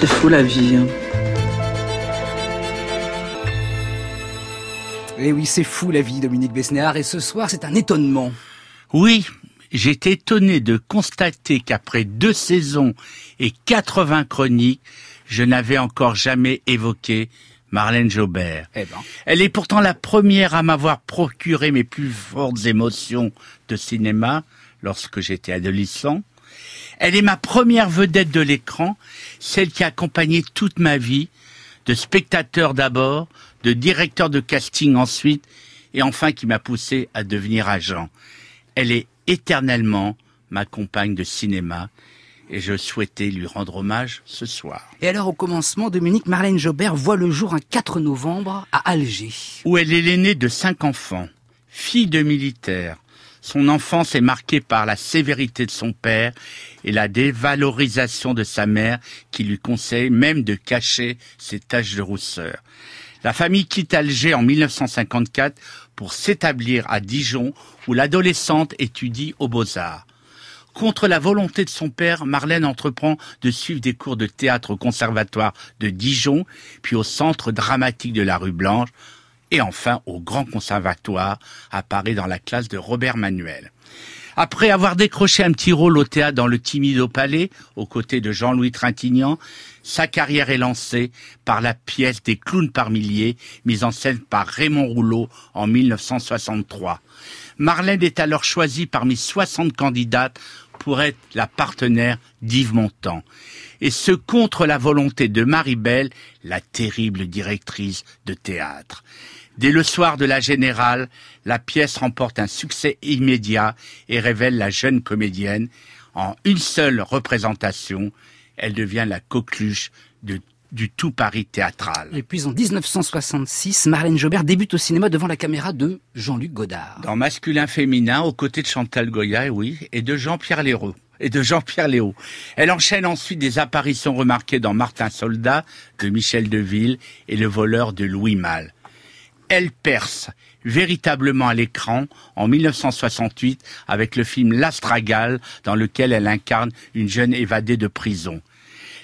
C'est fou la vie. Hein. Eh oui, c'est fou la vie, Dominique Besnéard, et ce soir, c'est un étonnement. Oui, j'étais étonné de constater qu'après deux saisons et 80 chroniques, je n'avais encore jamais évoqué Marlène Jobert. Eh ben. Elle est pourtant la première à m'avoir procuré mes plus fortes émotions de cinéma lorsque j'étais adolescent. Elle est ma première vedette de l'écran, celle qui a accompagné toute ma vie, de spectateur d'abord, de directeur de casting ensuite, et enfin qui m'a poussé à devenir agent. Elle est éternellement ma compagne de cinéma, et je souhaitais lui rendre hommage ce soir. Et alors au commencement, Dominique Marlène Jobert voit le jour un 4 novembre à Alger. Où elle est l'aînée de cinq enfants, fille de militaire. Son enfance est marquée par la sévérité de son père et la dévalorisation de sa mère qui lui conseille même de cacher ses taches de rousseur. La famille quitte Alger en 1954 pour s'établir à Dijon où l'adolescente étudie aux beaux-arts. Contre la volonté de son père, Marlène entreprend de suivre des cours de théâtre au conservatoire de Dijon, puis au centre dramatique de la rue Blanche, et enfin au Grand Conservatoire à Paris dans la classe de Robert Manuel. Après avoir décroché un petit rôle au théâtre dans le Timido Palais, aux côtés de Jean-Louis Trintignant, sa carrière est lancée par la pièce des clowns par milliers, mise en scène par Raymond Rouleau en 1963. Marlène est alors choisie parmi 60 candidates pour être la partenaire d'Yves Montand. Et ce contre la volonté de Marie Belle, la terrible directrice de théâtre. Dès le soir de la Générale, la pièce remporte un succès immédiat et révèle la jeune comédienne. En une seule représentation, elle devient la coqueluche de du tout Paris théâtral. Et puis en 1966, Marlène Jobert débute au cinéma devant la caméra de Jean-Luc Godard. Dans Masculin Féminin, aux côtés de Chantal Goya, oui, et de Jean-Pierre Léraud. Et de Jean-Pierre Léo. Elle enchaîne ensuite des apparitions remarquées dans Martin Soldat de Michel Deville et Le voleur de Louis Malle. Elle perce véritablement à l'écran en 1968 avec le film L'Astragale dans lequel elle incarne une jeune évadée de prison.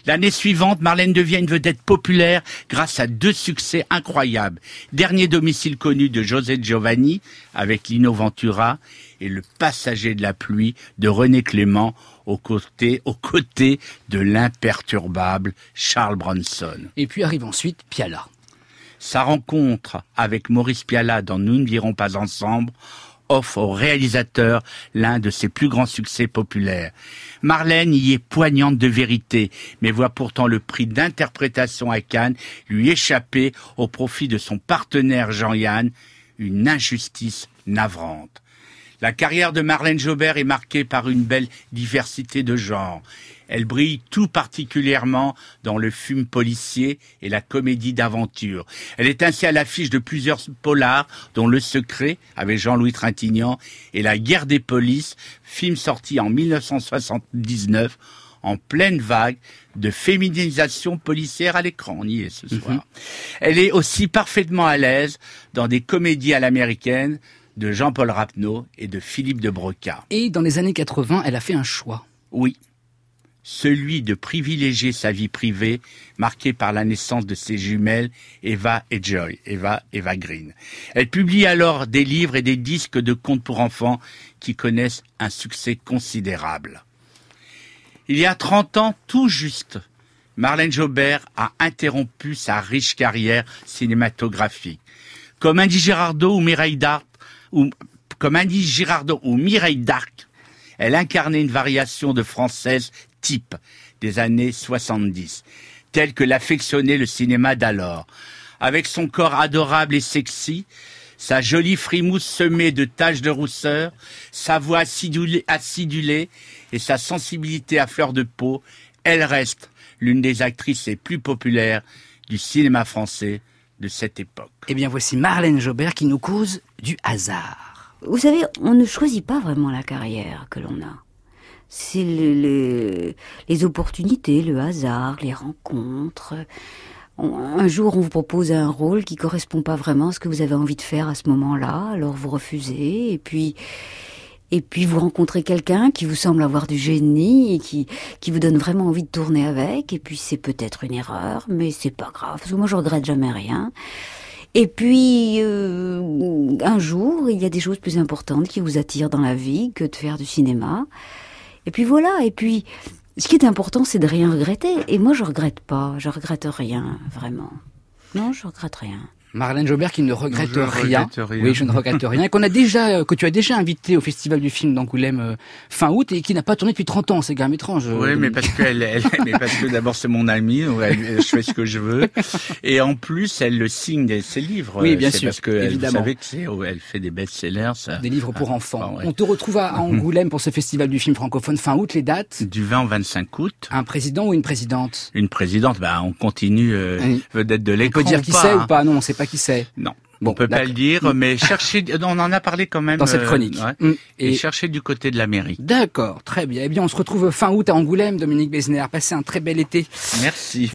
L'année suivante, Marlène devient une vedette populaire grâce à deux succès incroyables. Dernier domicile connu de José Giovanni avec Lino Ventura et Le passager de la pluie de René Clément aux côtés, aux côtés de l'imperturbable Charles Bronson. Et puis arrive ensuite Piala. Sa rencontre avec Maurice Piala dans Nous ne dirons pas ensemble offre au réalisateur l'un de ses plus grands succès populaires. Marlène y est poignante de vérité, mais voit pourtant le prix d'interprétation à Cannes lui échapper au profit de son partenaire Jean-Yann, une injustice navrante. La carrière de Marlène Jobert est marquée par une belle diversité de genres. Elle brille tout particulièrement dans le film policier et la comédie d'aventure. Elle est ainsi à l'affiche de plusieurs polars, dont Le Secret, avec Jean-Louis Trintignant, et La Guerre des polices, film sorti en 1979, en pleine vague de féminisation policière à l'écran. On y est ce soir. Mhm. Elle est aussi parfaitement à l'aise dans des comédies à l'américaine de Jean-Paul Rapneau et de Philippe de Broca. Et dans les années 80, elle a fait un choix. Oui celui de privilégier sa vie privée, marquée par la naissance de ses jumelles, Eva et Joy, Eva Eva Green. Elle publie alors des livres et des disques de contes pour enfants qui connaissent un succès considérable. Il y a 30 ans, tout juste, Marlène Jobert a interrompu sa riche carrière cinématographique. Comme Andy Girardot ou Mireille Dark, comme Andy Girardot ou Mireille Darc, elle incarnait une variation de française type des années 70, tel que l'affectionnait le cinéma d'alors. Avec son corps adorable et sexy, sa jolie frimousse semée de taches de rousseur, sa voix acidulée et sa sensibilité à fleur de peau, elle reste l'une des actrices les plus populaires du cinéma français de cette époque. Eh bien voici Marlène Jobert qui nous cause du hasard. Vous savez, on ne choisit pas vraiment la carrière que l'on a c'est les, opportunités, le hasard, les rencontres. Un jour, on vous propose un rôle qui correspond pas vraiment à ce que vous avez envie de faire à ce moment-là, alors vous refusez, et puis, Et puis vous rencontrez quelqu'un qui vous semble avoir du génie et qui, qui vous donne vraiment envie de tourner avec. Et puis c'est peut-être une erreur, mais c'est pas grave. Parce que moi je regrette jamais rien. Et puis euh, un jour, il y a des choses plus importantes qui vous attirent dans la vie que de faire du cinéma. Et puis voilà. Et puis ce qui est important, c'est de rien regretter. Et moi je regrette pas. Je regrette rien vraiment. Non, je regrette rien. Marlène Jobert qui ne regrette, Non, rien. regrette rien. Oui, je ne regrette rien. Et qu'on a déjà, euh, que tu as déjà invité au Festival du film d'Angoulême euh, fin août et qui n'a pas tourné depuis 30 ans. C'est quand même étrange. euh, Oui, mais parce qu'elle, elle, mais parce que d'abord c'est mon amie, elle- je fais ce que je veux, et en plus elle le signe ses livres. Oui, bien sûr, parce que elle- évidemment. vous savez que c'est, oh, elle fait des best-sellers. ça. Des livres pour enfants. Ah, ouais. On te retrouve à Angoulême pour ce Festival du film francophone fin août. Les dates Du 20 au 25 août. Un président ou une présidente? Une présidente, bah on continue euh, Oui. vedette de On l'écran. peut dire qui c'est hein. ou pas? Non, on ne sait pas qui c'est. Non. Bon, on peut pas le dire, mais cherchez, on en a parlé quand même. Dans cette euh, chronique. ouais. Mm. Et, Et- cherchez du côté de la mairie. D'accord, très bien. Eh bien, on se retrouve fin août à Angoulême, Dominique Besnéard. Passez un très bel été. Merci.